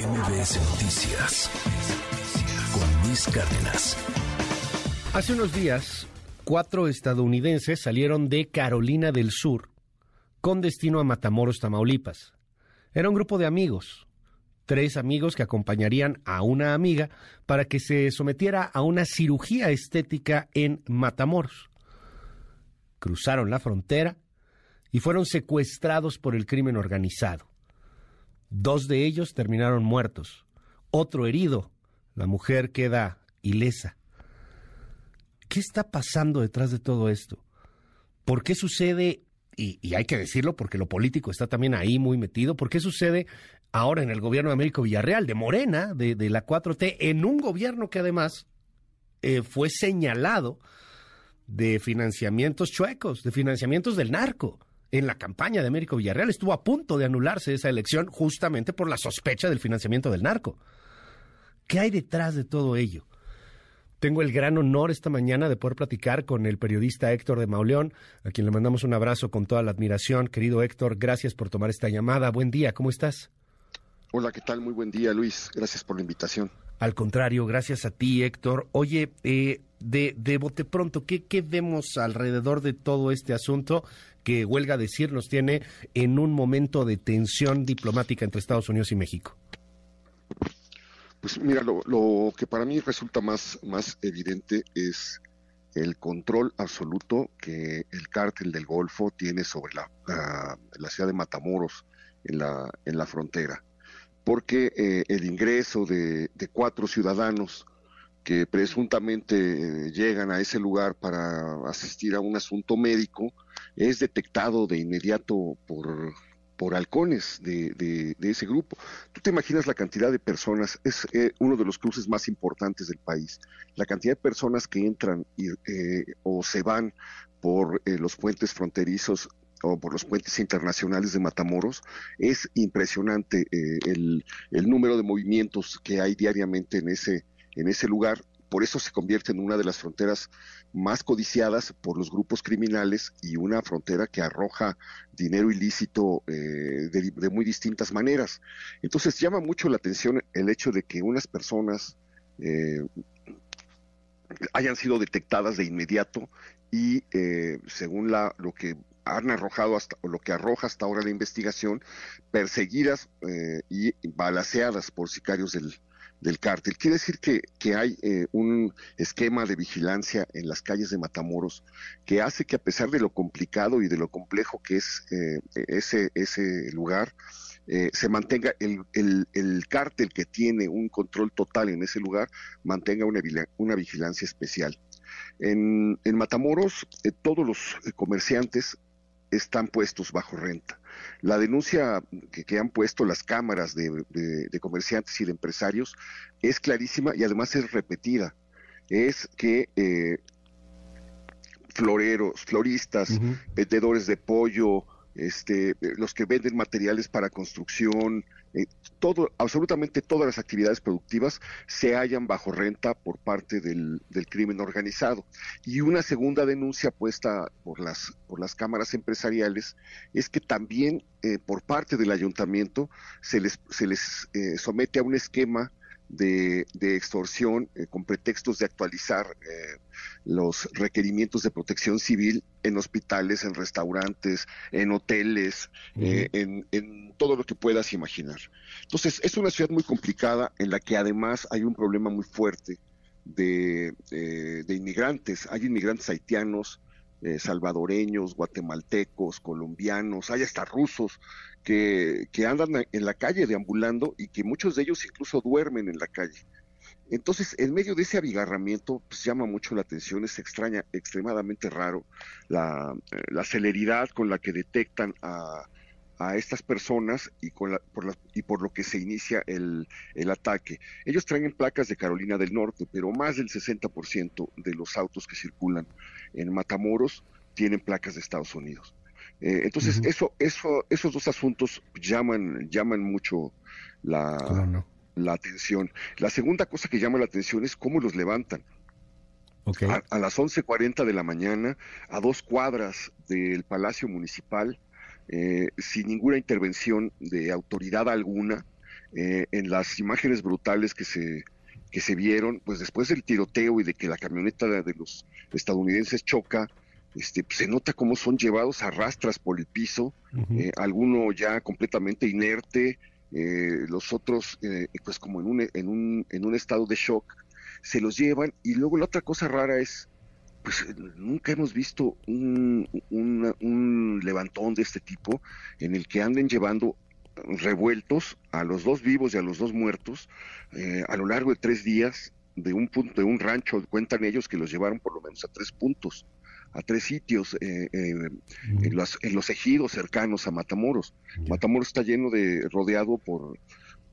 MBS Noticias con Luis Cárdenas. Hace unos días, cuatro estadounidenses salieron de Carolina del Sur con destino a Matamoros, Tamaulipas. Era un grupo de amigos, tres amigos que acompañarían a una amiga para que se sometiera a una cirugía estética en Matamoros. Cruzaron la frontera y fueron secuestrados por el crimen organizado. Dos de ellos terminaron muertos, otro herido. La mujer queda ilesa. ¿Qué está pasando detrás de todo esto? ¿Por qué sucede, y, hay que decirlo porque lo político está también ahí muy metido, ¿por qué sucede ahora en el gobierno de Américo Villarreal, de Morena, de, la 4T, en un gobierno que además eh, fue señalado de financiamientos chuecos, de financiamientos del narco? En la campaña de Américo Villarreal. Estuvo a punto de anularse esa elección justamente por la sospecha del financiamiento del narco. ¿Qué hay detrás de todo ello? Tengo el gran honor esta mañana de poder platicar con el periodista Héctor de Mauleón, a quien le mandamos un abrazo con toda la admiración. Querido Héctor, gracias por tomar esta llamada. Buen día, ¿cómo estás? Hola, ¿qué tal? Muy buen día, Luis. Gracias por la invitación. Al contrario, gracias a ti, Héctor. Oye, eh, de, de bote pronto, ¿qué, ¿qué vemos alrededor de todo este asunto? Que, huelga decir, nos tiene en un momento de tensión diplomática entre Estados Unidos y México? Pues mira, lo, que para mí resulta más, más evidente es el control absoluto que el cártel del Golfo tiene sobre la, la, ciudad de Matamoros en la, en la frontera. Porque eh, el ingreso de, de, cuatro ciudadanos que presuntamente eh, llegan a ese lugar para asistir a un asunto médico, es detectado de inmediato por, por halcones de, de, ese grupo. Tú te imaginas la cantidad de personas, es eh, uno de los cruces más importantes del país, la cantidad de personas que entran y, eh, o se van por los puentes fronterizos o por los puentes internacionales de Matamoros, es impresionante el, el número de movimientos que hay diariamente en ese, en ese lugar. Por eso se convierte en una de las fronteras más codiciadas por los grupos criminales y una frontera que arroja dinero ilícito eh, de, muy distintas maneras. Entonces llama mucho la atención el hecho de que unas personas eh, hayan sido detectadas de inmediato y eh, según la, lo que han arrojado hasta, lo que arroja hasta ahora la investigación, perseguidas y balaceadas por sicarios del, del cártel. Quiere decir que, que hay eh, un esquema de vigilancia en las calles de Matamoros que hace que a pesar de lo complicado y de lo complejo que es eh, ese, ese lugar, eh, se mantenga el, el, el, cártel que tiene un control total en ese lugar, mantenga una, una vigilancia especial. En, en Matamoros, todos los comerciantes están puestos bajo renta. La denuncia que, han puesto las cámaras de, comerciantes y de empresarios es clarísima y además es repetida. Es que eh, floreros, floristas, vendedores de pollo, este, los que venden materiales para construcción, eh, todo, absolutamente todas las actividades productivas se hallan bajo renta por parte del, crimen organizado. Y una segunda denuncia puesta por las, por las cámaras empresariales es que también eh, por parte del ayuntamiento se les, se les eh, somete a un esquema de, extorsión eh, con pretextos de actualizar eh, los requerimientos de protección civil en hospitales, en restaurantes, en hoteles, eh, en, todo lo que puedas imaginar. Entonces, es una ciudad muy complicada en la que además hay un problema muy fuerte de, de inmigrantes. Hay inmigrantes haitianos, eh, salvadoreños, guatemaltecos, colombianos, hay hasta rusos que, que andan en la calle deambulando y que muchos de ellos incluso duermen en la calle. Entonces, en medio de ese abigarramiento, pues llama mucho la atención, es extraña, extremadamente raro la, eh, la celeridad con la que detectan a, a estas personas y, con la, por y por lo que se inicia el, el, ataque. Ellos traen placas de Carolina del Norte, pero más del 60% de los autos que circulan en Matamoros tienen placas de Estados Unidos. Eh, entonces, eso, eso, esos dos asuntos llaman, llaman mucho la, la atención. La segunda cosa que llama la atención es cómo los levantan. A, a, las 11.40 de la mañana, a dos cuadras del Palacio Municipal, eh, sin ninguna intervención de autoridad alguna, eh, en las imágenes brutales que se, que se vieron, pues después del tiroteo y de que la camioneta de los estadounidenses choca, este, pues, se nota cómo son llevados a rastras por el piso, eh, alguno ya completamente inerte, eh, los otros eh, pues como en un, en, un, en un estado de shock, se los llevan y luego la otra cosa rara es, pues nunca hemos visto un, un levantón de este tipo en el que anden llevando revueltos a los dos vivos y a los dos muertos a lo largo de tres días de un punto de un rancho cuentan ellos que los llevaron por lo menos a tres puntos a tres sitios eh, eh, en, los, en, los, ejidos cercanos a Matamoros. Matamoros está lleno de, rodeado por,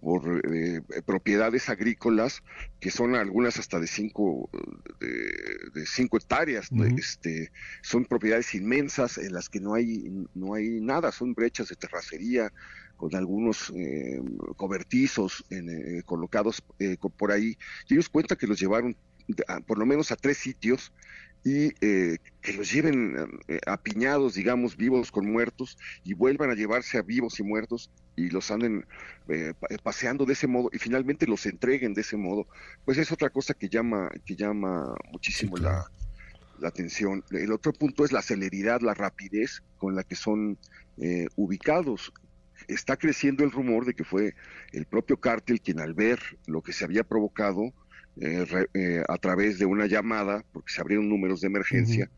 por eh, propiedades agrícolas que son algunas hasta de cinco, de, cinco hectáreas. este, son propiedades inmensas en las que no hay, no hay nada, son brechas de terracería con algunos cobertizos colocados por ahí. Y ellos cuentan que los llevaron por lo menos a tres sitios y eh, que los lleven eh, apiñados, digamos, vivos con muertos, y vuelvan a llevarse a vivos y muertos y los anden eh, paseando de ese modo y finalmente los entreguen de ese modo, pues es otra cosa que llama, que llama muchísimo la, la, atención. El otro punto es la celeridad, la rapidez con la que son ubicados. Está creciendo el rumor de que fue el propio cártel quien al ver lo que se había provocado, eh, eh, a través de una llamada, porque se abrieron números de emergencia,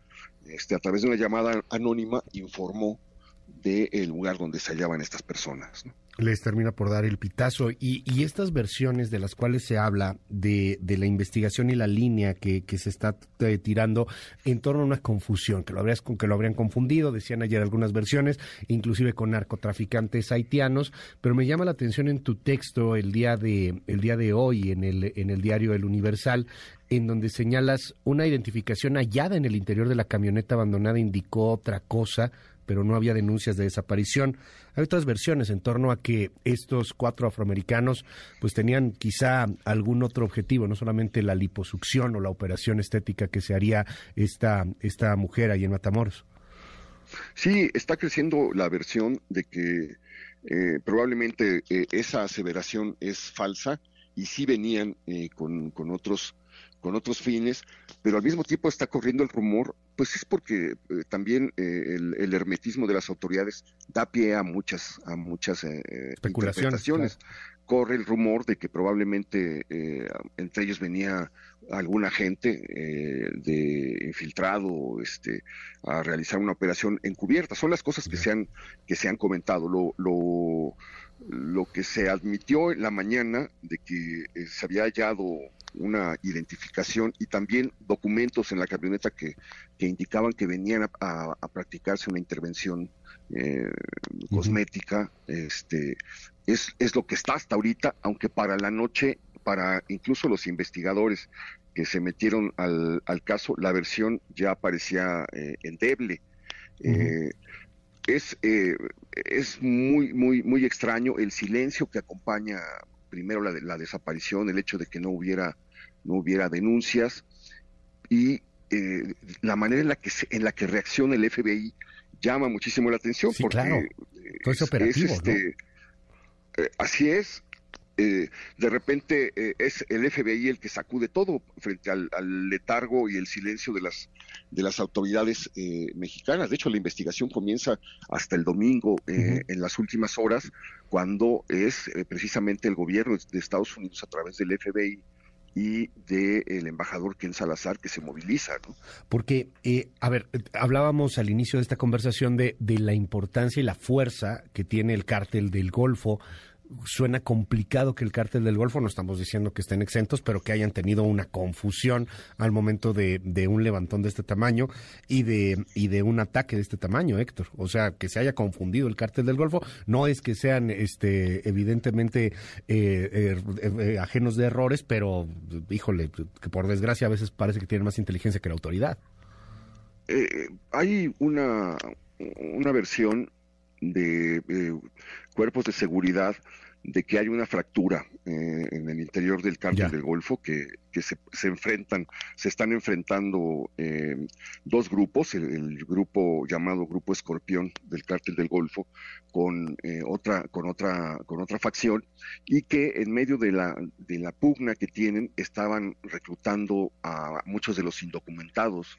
este, a través de una llamada anónima informó del lugar donde se hallaban estas personas. Les termina por dar el pitazo. Y, estas versiones de las cuales se habla de, de la investigación y la línea que, que se está eh, tirando en torno a una confusión, que lo, habrías, que lo habrían confundido, decían ayer algunas versiones, inclusive con narcotraficantes haitianos, pero me llama la atención en tu texto el día de, el día de hoy en el, en el diario El Universal, en donde señalas una identificación hallada en el interior de la camioneta abandonada indicó otra cosa, pero no había denuncias de desaparición. Hay otras versiones en torno a que estos cuatro afroamericanos pues tenían quizá algún otro objetivo, no solamente la liposucción o la operación estética que se haría esta, esta mujer ahí en Matamoros. Sí, está creciendo la versión de que eh, probablemente eh, esa aseveración es falsa y sí venían eh, con, con, otros con otros fines, pero al mismo tiempo está corriendo el rumor, pues es porque eh, también eh, el, hermetismo de las autoridades da pie a muchas, a muchas eh, interpretaciones. Corre el rumor de que probablemente entre ellos venía alguna gente de infiltrado este, a realizar una operación encubierta. Son las cosas que se han, que se han comentado. Lo, lo, lo que se admitió en la mañana de que se había hallado una identificación y también documentos en la camioneta que, indicaban que venían a, practicarse una intervención eh, cosmética. Este, es, es lo que está hasta ahorita, aunque para la noche, para incluso los investigadores que se metieron al, al caso, la versión ya parecía eh, endeble. Eh, es, es muy, muy, muy extraño el silencio que acompaña primero la, la desaparición, el hecho de que no hubiera, no hubiera denuncias y eh, la manera en la que en la que reacciona el FBI llama muchísimo la atención porque es, este, eh, así es eh, de repente eh, es el FBI el que sacude todo frente al, letargo y el silencio de las de las autoridades eh, mexicanas. De hecho, la investigación comienza hasta el domingo, en las últimas horas, cuando es precisamente el gobierno de Estados Unidos a través del FBI y del embajador Ken Salazar que se moviliza. ¿no? Porque, a ver, hablábamos al inicio de esta conversación de, de la importancia y la fuerza que tiene el cártel del Golfo suena complicado que el cártel del Golfo, no estamos diciendo que estén exentos, pero que hayan tenido una confusión al momento de, un levantón de este tamaño y de, un ataque de este tamaño, Héctor. O sea, que se haya confundido el cártel del Golfo, no es que sean este, evidentemente eh, eh, eh, ajenos de errores, pero híjole, que por desgracia a veces parece que tienen más inteligencia que la autoridad. hay una, una versión de cuerpos de seguridad de que hay una fractura eh, en el interior del cártel del Golfo que, se, enfrentan, se están enfrentando eh, dos grupos, el, grupo llamado Grupo Escorpión del cártel del Golfo con eh, otra, con otra, con otra facción, y que en medio de la, de la pugna que tienen estaban reclutando a muchos de los indocumentados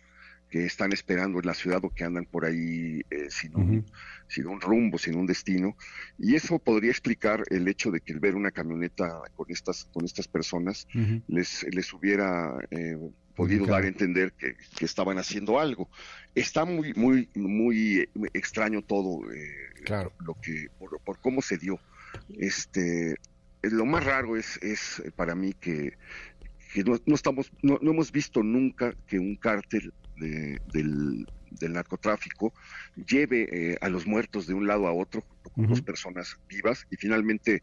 que están esperando en la ciudad o que andan por ahí eh, sin, un, sin, un, rumbo, sin un destino. Y eso podría explicar el hecho de que el ver una camioneta con estas, con estas personas les, les hubiera eh, podido dar a entender que, estaban haciendo algo. Está muy, muy, muy extraño todo eh, claro. lo que, por, cómo se dio. Este, lo más raro es, es para mí que, no, estamos, no, no, hemos visto nunca que un cártel del, narcotráfico lleve eh, a los muertos de un lado a otro con dos personas vivas y finalmente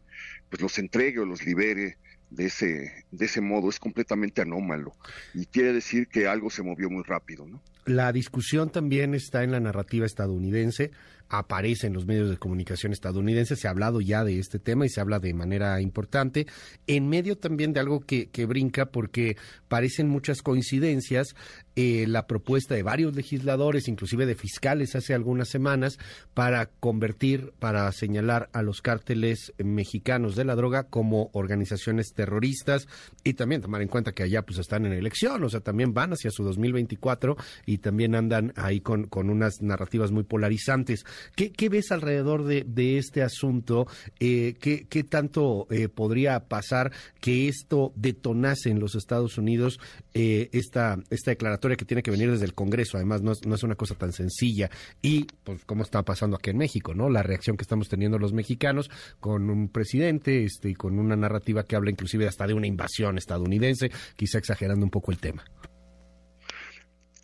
pues los entregue o los libere de ese, de ese modo es completamente anómalo y quiere decir que algo se movió muy rápido, ¿no? La discusión también está en la narrativa estadounidense aparece en los medios de comunicación estadounidenses, se ha hablado ya de este tema y se habla de manera importante, en medio también de algo que, que brinca porque parecen muchas coincidencias, eh, la propuesta de varios legisladores, inclusive de fiscales hace algunas semanas, para convertir, para señalar a los cárteles mexicanos de la droga como organizaciones terroristas y también tomar en cuenta que allá pues están en elección, o sea, también van hacia su 2024 y también andan ahí con, con unas narrativas muy polarizantes. ¿Qué, ves alrededor de, este asunto? Eh, ¿qué, tanto eh, podría pasar que esto detonase en los Estados Unidos eh, esta, esta declaratoria que tiene que venir desde el Congreso? Además, no es, una cosa tan sencilla. Y, pues, ¿cómo está pasando aquí en México? no La reacción que estamos teniendo los mexicanos con un presidente este, y con una narrativa que habla inclusive hasta de una invasión estadounidense, quizá exagerando un poco el tema.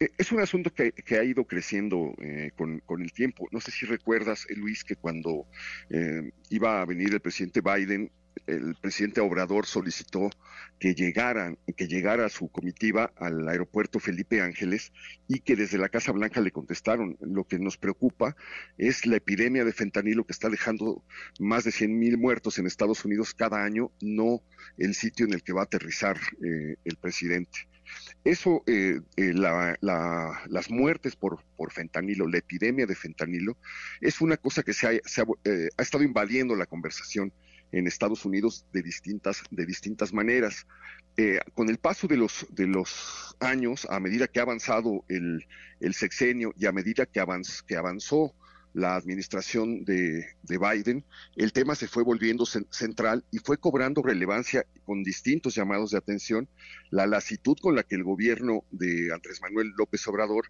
Eh, es un asunto que, ha ido creciendo eh, con, el tiempo. No sé si recuerdas, eh, Luis, que cuando iba a venir el presidente Biden, el presidente Obrador solicitó que llegaran, que llegara su comitiva al aeropuerto Felipe Ángeles y que desde la Casa Blanca le contestaron. Lo que nos preocupa es la epidemia de fentanilo que está dejando más de 100 mil muertos en Estados Unidos cada año, no el sitio en el que va a aterrizar el presidente. Eso, eh, eh, las muertes por, fentanilo, la epidemia de fentanilo, es una cosa que se ha, eh, ha, estado invadiendo la conversación en Estados Unidos de distintas, de distintas maneras. con el paso de los, de los años, a medida que ha avanzado el, sexenio y a medida que, que avanzó la administración de, Biden, el tema se fue volviendo central y fue cobrando relevancia con distintos llamados de atención, la lasitud con la que el gobierno de Andrés Manuel López Obrador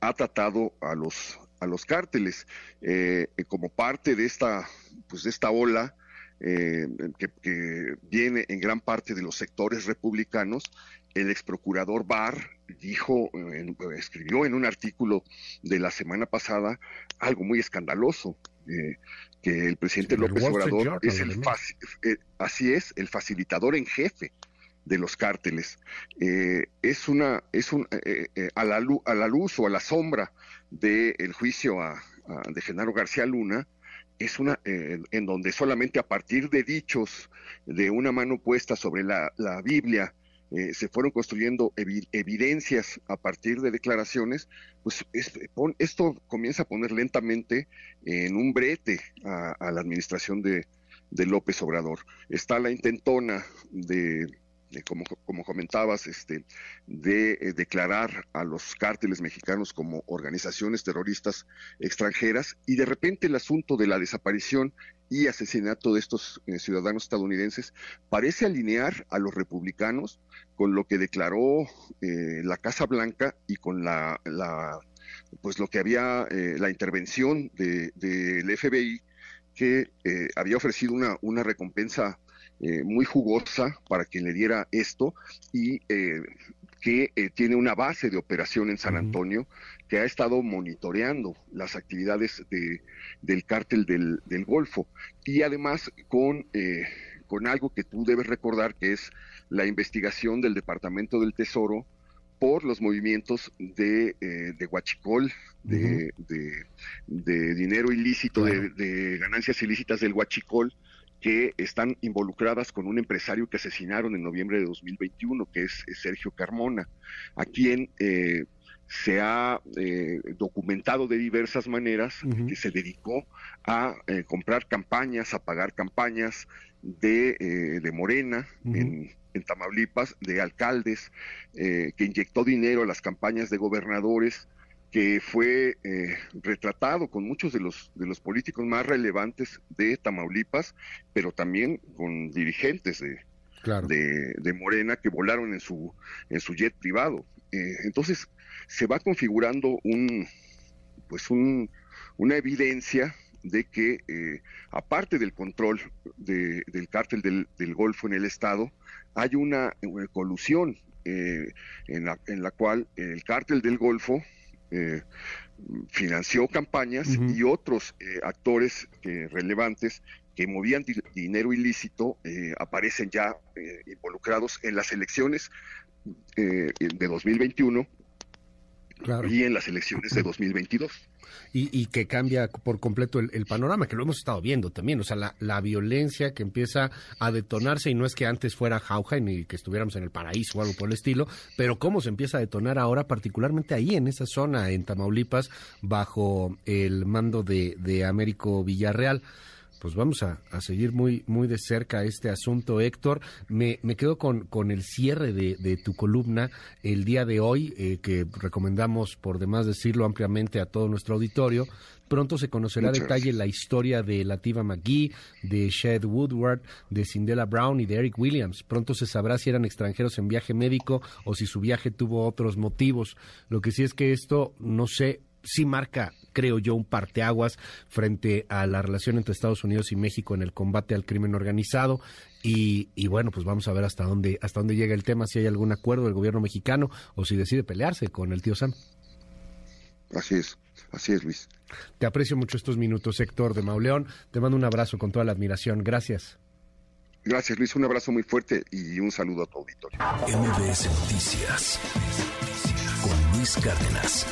ha tratado a los, a los cárteles eh, como parte de esta, pues de esta ola eh, que, viene en gran parte de los sectores republicanos, el ex procurador Barr dijo, escribió en un artículo de la semana pasada algo muy escandaloso, eh, que el presidente López Obrador es el eh, así es, el facilitador en jefe de los cárteles. es una, es un, a, la luz, a la luz o a la sombra del juicio de Genaro García Luna, es una eh, en donde solamente a partir de dichos de una mano puesta sobre la, Biblia eh, se fueron construyendo evidencias a partir de declaraciones, pues esto comienza a poner lentamente en un brete a, la administración de, de López Obrador. Está la intentona de como, como comentabas, este, de eh, declarar a los cárteles mexicanos como organizaciones terroristas extranjeras y de repente el asunto de la desaparición y asesinato de estos eh, ciudadanos estadounidenses parece alinear a los republicanos con lo que declaró eh, la Casa Blanca y con la, la pues lo que había la intervención del de, FBI que había ofrecido una, una recompensa eh, muy jugosa para quien le diera esto y eh, que eh, tiene una base de operación en San Antonio que ha estado monitoreando las actividades de, del cártel del, del, Golfo. Y además con, con algo que tú debes recordar que es la investigación del Departamento del Tesoro por los movimientos de, de huachicol, de, de, dinero ilícito, de, ganancias ilícitas del huachicol, que están involucradas con un empresario que asesinaron en noviembre de 2021, que es, Sergio Carmona, a quien eh, se ha eh, documentado de diversas maneras que se dedicó a eh, comprar campañas, a pagar campañas de, Morena en, en, Tamaulipas, de alcaldes, que inyectó dinero a las campañas de gobernadores que fue eh, retratado con muchos de los, de los políticos más relevantes de Tamaulipas, pero también con dirigentes de, de, Morena que volaron en su, en su jet privado. Eh, entonces, se va configurando un, pues un, una evidencia de que, eh, aparte del control del cártel del, del, Golfo en el Estado, hay una, colusión en, la, en la cual el cártel del Golfo eh, financió campañas y otros eh, actores eh, relevantes que movían dinero ilícito aparecen ya involucrados en las elecciones de 2021 y en las elecciones de 2022 y, que cambia por completo el, panorama, que lo hemos estado viendo también, o sea, la, la, violencia que empieza a detonarse y no es que antes fuera jauja ni que estuviéramos en el paraíso o algo por el estilo, pero cómo se empieza a detonar ahora, particularmente ahí en esa zona, en Tamaulipas, bajo el mando de, de Américo Villarreal pues vamos a, seguir muy, muy de cerca este asunto, Héctor. Me, me quedo con, con el cierre de, tu columna el día de hoy, eh, que recomendamos por demás decirlo ampliamente a todo nuestro auditorio. Pronto se conocerá a detalle la historia de Lativa McGee, de Shed Woodward, de Cindela Brown y de Eric Williams. Pronto se sabrá si eran extranjeros en viaje médico o si su viaje tuvo otros motivos. Lo que sí es que esto, no sé, sí marca, creo yo, un parteaguas frente a la relación entre Estados Unidos y México en el combate al crimen organizado. Y, y, bueno, pues vamos a ver hasta dónde, hasta dónde llega el tema, si hay algún acuerdo del gobierno mexicano o si decide pelearse con el tío Sam. Así es, así es, Luis. Te aprecio mucho estos minutos, Héctor de Mauleón. Te mando un abrazo con toda la admiración. Gracias. Gracias, Luis. Un abrazo muy fuerte y un saludo a tu auditorio. MBS Noticias con Luis Cárdenas.